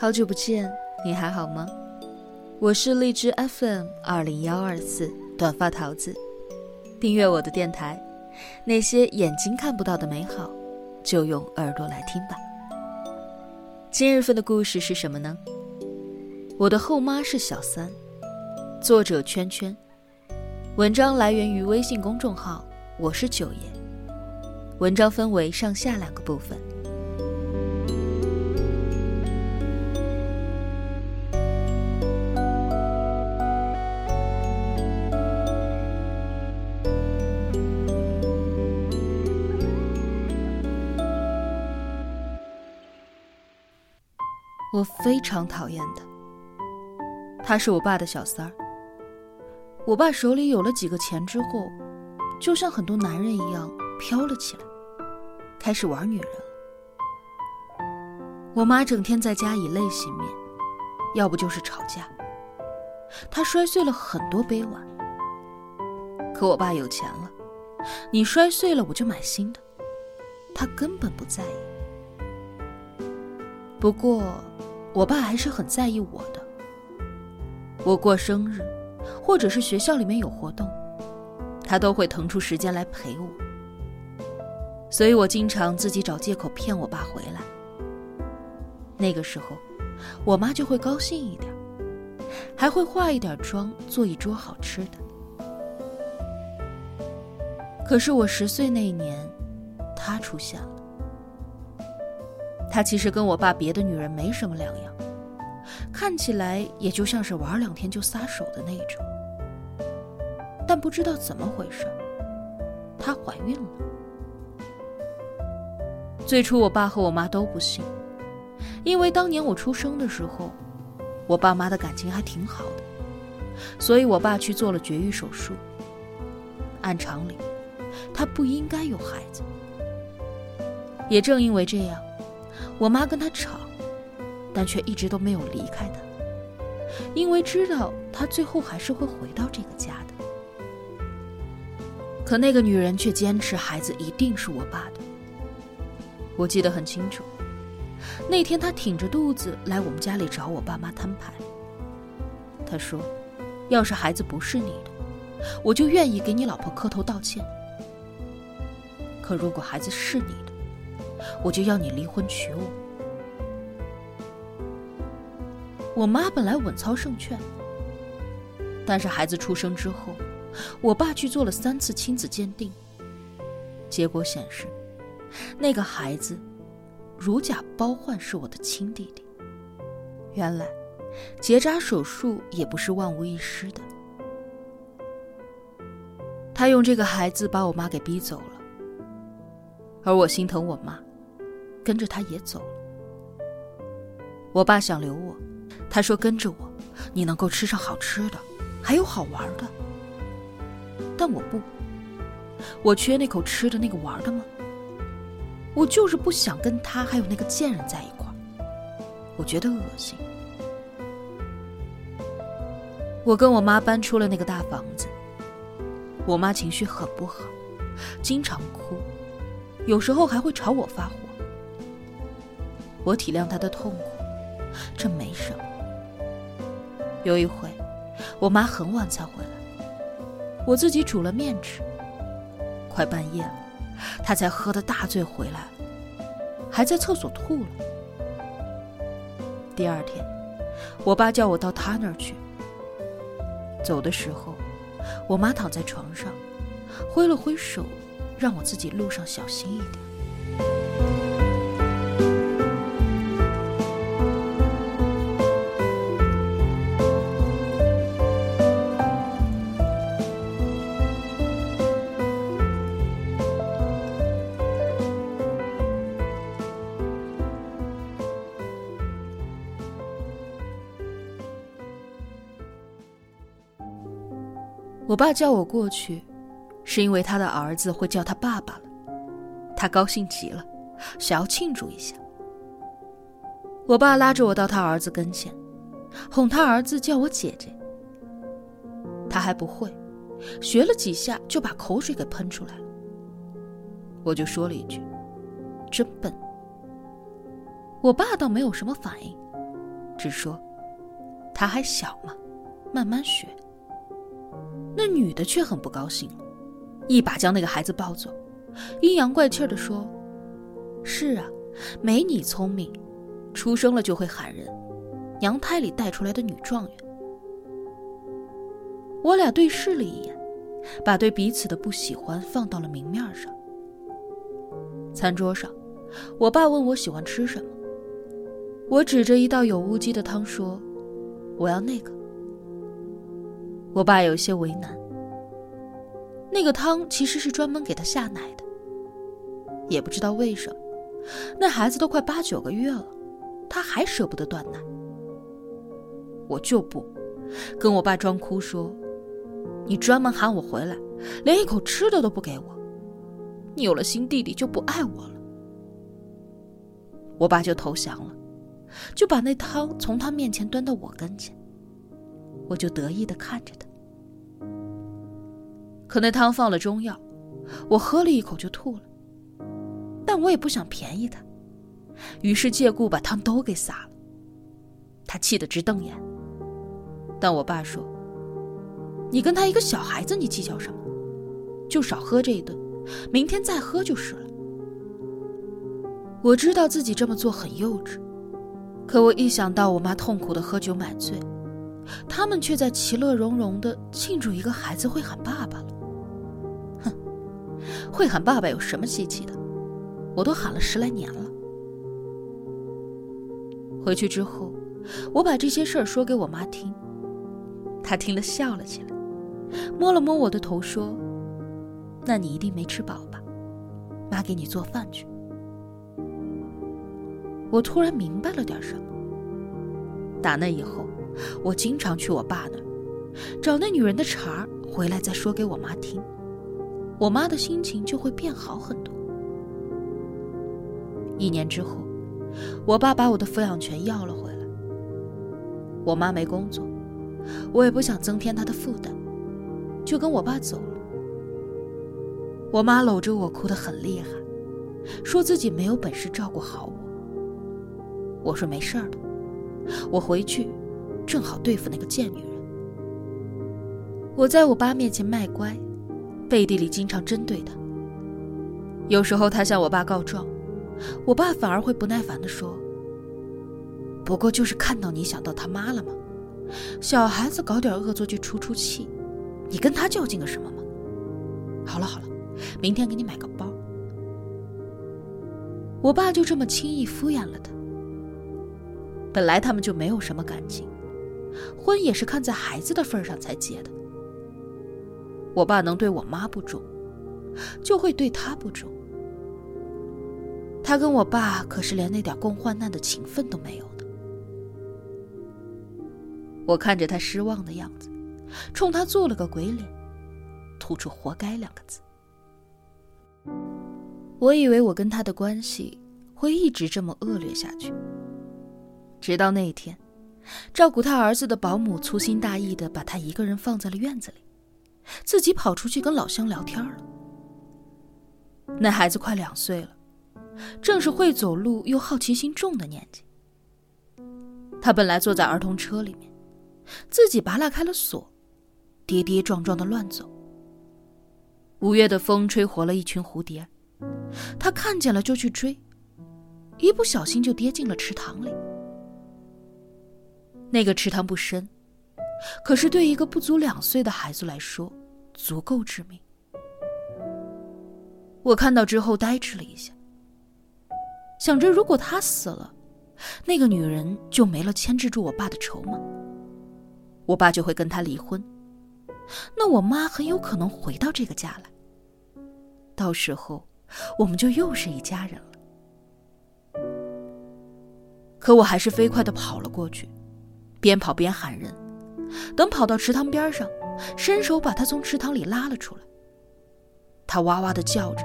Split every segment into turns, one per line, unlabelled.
好久不见，你还好吗？我是荔枝 FM 二零幺二四短发桃子，订阅我的电台。那些眼睛看不到的美好，就用耳朵来听吧。今日份的故事是什么呢？我的后妈是小三。作者圈圈。文章来源于微信公众号“我是九爷”。文章分为上下两个部分。我非常讨厌他，他是我爸的小三儿。我爸手里有了几个钱之后，就像很多男人一样飘了起来，开始玩女人了。我妈整天在家以泪洗面，要不就是吵架。她摔碎了很多杯碗。可我爸有钱了，你摔碎了我就买新的，他根本不在意。不过，我爸还是很在意我的。我过生日。或者是学校里面有活动，他都会腾出时间来陪我。所以我经常自己找借口骗我爸回来。那个时候，我妈就会高兴一点，还会化一点妆，做一桌好吃的。可是我十岁那年，他出现了。他其实跟我爸别的女人没什么两样。看起来也就像是玩两天就撒手的那种，但不知道怎么回事，她怀孕了。最初我爸和我妈都不信，因为当年我出生的时候，我爸妈的感情还挺好的，所以我爸去做了绝育手术。按常理，他不应该有孩子。也正因为这样，我妈跟他吵。但却一直都没有离开他，因为知道他最后还是会回到这个家的。可那个女人却坚持孩子一定是我爸的。我记得很清楚，那天她挺着肚子来我们家里找我爸妈摊牌。她说：“要是孩子不是你的，我就愿意给你老婆磕头道歉。可如果孩子是你的，我就要你离婚娶我。”我妈本来稳操胜券，但是孩子出生之后，我爸去做了三次亲子鉴定，结果显示，那个孩子如假包换是我的亲弟弟。原来，结扎手术也不是万无一失的。他用这个孩子把我妈给逼走了，而我心疼我妈，跟着他也走了。我爸想留我。他说：“跟着我，你能够吃上好吃的，还有好玩的。”但我不，我缺那口吃的那个玩的吗？我就是不想跟他还有那个贱人在一块儿，我觉得恶心。我跟我妈搬出了那个大房子，我妈情绪很不好，经常哭，有时候还会朝我发火。我体谅他的痛苦，这没什么。有一回，我妈很晚才回来，我自己煮了面吃。快半夜了，她才喝得大醉回来，还在厕所吐了。第二天，我爸叫我到他那儿去。走的时候，我妈躺在床上，挥了挥手，让我自己路上小心一点。我爸叫我过去，是因为他的儿子会叫他爸爸了，他高兴极了，想要庆祝一下。我爸拉着我到他儿子跟前，哄他儿子叫我姐姐。他还不会，学了几下就把口水给喷出来了。我就说了一句：“真笨。”我爸倒没有什么反应，只说他还小嘛，慢慢学。那女的却很不高兴，一把将那个孩子抱走，阴阳怪气的说：“是啊，没你聪明，出生了就会喊人，娘胎里带出来的女状元。”我俩对视了一眼，把对彼此的不喜欢放到了明面上。餐桌上，我爸问我喜欢吃什么，我指着一道有乌鸡的汤说：“我要那个。”我爸有些为难。那个汤其实是专门给他下奶的，也不知道为什么，那孩子都快八九个月了，他还舍不得断奶。我就不，跟我爸装哭说。你专门喊我回来，连一口吃的都不给我。你有了新弟弟就不爱我了。我爸就投降了，就把那汤从他面前端到我跟前，我就得意的看着他。可那汤放了中药，我喝了一口就吐了。但我也不想便宜他，于是借故把汤都给洒了。他气得直瞪眼。但我爸说。你跟他一个小孩子，你计较什么？就少喝这一顿，明天再喝就是了。我知道自己这么做很幼稚，可我一想到我妈痛苦的喝酒买醉，他们却在其乐融融的庆祝一个孩子会喊爸爸了。哼，会喊爸爸有什么稀奇的？我都喊了十来年了。回去之后，我把这些事儿说给我妈听，她听了笑了起来。摸了摸我的头，说：“那你一定没吃饱吧？妈给你做饭去。”我突然明白了点什么。打那以后，我经常去我爸那儿，找那女人的茬儿，回来再说给我妈听，我妈的心情就会变好很多。一年之后，我爸把我的抚养权要了回来。我妈没工作，我也不想增添她的负担。就跟我爸走了，我妈搂着我哭得很厉害，说自己没有本事照顾好我。我说没事儿的，我回去正好对付那个贱女人。我在我爸面前卖乖，背地里经常针对他。有时候他向我爸告状，我爸反而会不耐烦地说：“不过就是看到你想到他妈了吗？小孩子搞点恶作剧出出气。”你跟他较劲个什么吗？好了好了，明天给你买个包。我爸就这么轻易敷衍了他。本来他们就没有什么感情，婚也是看在孩子的份上才结的。我爸能对我妈不忠，就会对他不忠。他跟我爸可是连那点共患难的情分都没有的。我看着他失望的样子。冲他做了个鬼脸，吐出“活该”两个字。我以为我跟他的关系会一直这么恶劣下去，直到那一天，照顾他儿子的保姆粗心大意的把他一个人放在了院子里，自己跑出去跟老乡聊天了。那孩子快两岁了，正是会走路又好奇心重的年纪。他本来坐在儿童车里面，自己拔拉开了锁。跌跌撞撞的乱走。五月的风吹活了一群蝴蝶，他看见了就去追，一不小心就跌进了池塘里。那个池塘不深，可是对一个不足两岁的孩子来说，足够致命。我看到之后呆滞了一下，想着如果他死了，那个女人就没了牵制住我爸的筹码，我爸就会跟他离婚。那我妈很有可能回到这个家来，到时候我们就又是一家人了。可我还是飞快的跑了过去，边跑边喊人。等跑到池塘边上，伸手把他从池塘里拉了出来。他哇哇的叫着，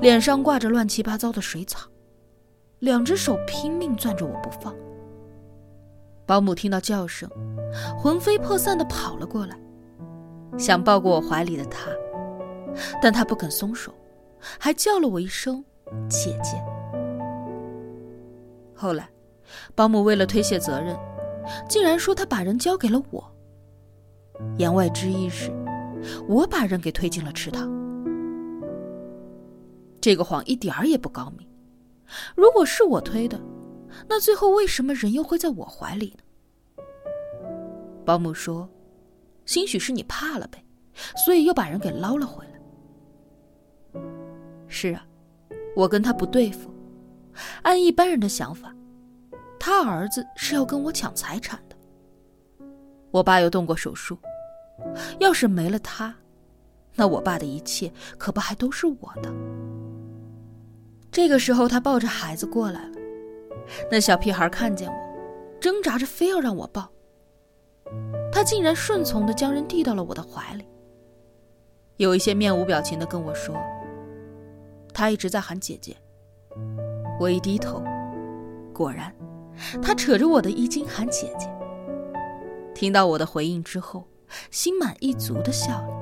脸上挂着乱七八糟的水草，两只手拼命攥着我不放。保姆听到叫声，魂飞魄散的跑了过来。想抱过我怀里的他，但他不肯松手，还叫了我一声“姐姐”。后来，保姆为了推卸责任，竟然说他把人交给了我。言外之意是，我把人给推进了池塘。这个谎一点儿也不高明。如果是我推的，那最后为什么人又会在我怀里呢？保姆说：“兴许是你怕了呗，所以又把人给捞了回来。”是啊，我跟他不对付。按一般人的想法，他儿子是要跟我抢财产的。我爸又动过手术，要是没了他，那我爸的一切可不还都是我的？这个时候，他抱着孩子过来了。那小屁孩看见我，挣扎着非要让我抱。他竟然顺从的将人递到了我的怀里，有一些面无表情的跟我说：“他一直在喊姐姐。”我一低头，果然，他扯着我的衣襟喊姐姐。听到我的回应之后，心满意足的笑了。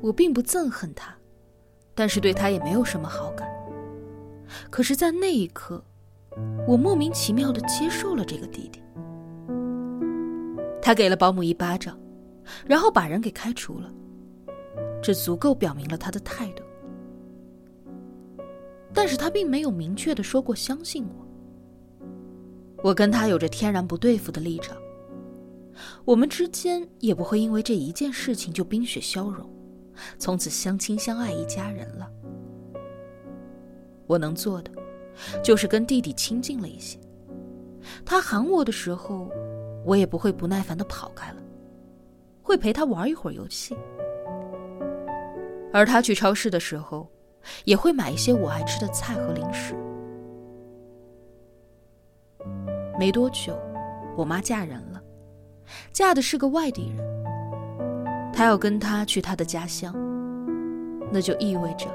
我并不憎恨他，但是对他也没有什么好感。可是，在那一刻，我莫名其妙的接受了这个弟弟。他给了保姆一巴掌，然后把人给开除了。这足够表明了他的态度。但是他并没有明确的说过相信我。我跟他有着天然不对付的立场，我们之间也不会因为这一件事情就冰雪消融，从此相亲相爱一家人了。我能做的，就是跟弟弟亲近了一些。他喊我的时候，我也不会不耐烦的跑开了，会陪他玩一会儿游戏。而他去超市的时候，也会买一些我爱吃的菜和零食。没多久，我妈嫁人了，嫁的是个外地人。她要跟他去他的家乡，那就意味着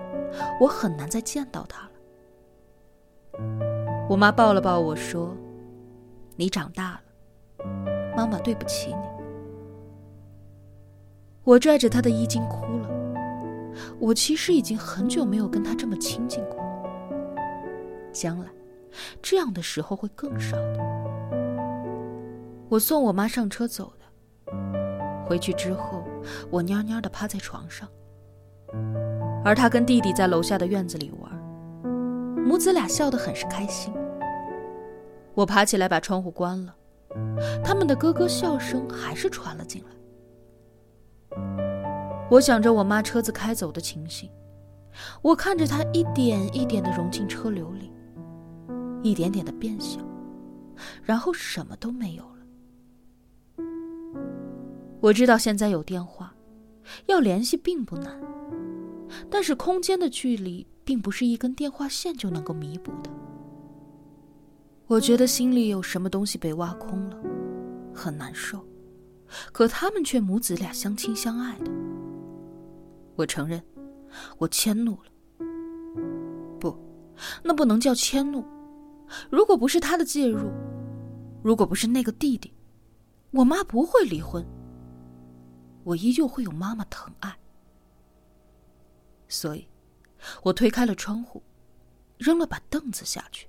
我很难再见到他了。我妈抱了抱我说：“你长大了，妈妈对不起你。”我拽着她的衣襟哭了。我其实已经很久没有跟她这么亲近过，将来这样的时候会更少的。我送我妈上车走的，回去之后我蔫蔫的趴在床上，而她跟弟弟在楼下的院子里玩。母子俩笑得很是开心。我爬起来把窗户关了，他们的咯咯笑声还是传了进来。我想着我妈车子开走的情形，我看着她一点一点的融进车流里，一点点的变小，然后什么都没有了。我知道现在有电话，要联系并不难，但是空间的距离。并不是一根电话线就能够弥补的。我觉得心里有什么东西被挖空了，很难受。可他们却母子俩相亲相爱的。我承认，我迁怒了。不，那不能叫迁怒。如果不是他的介入，如果不是那个弟弟，我妈不会离婚。我依旧会有妈妈疼爱。所以。我推开了窗户，扔了把凳子下去。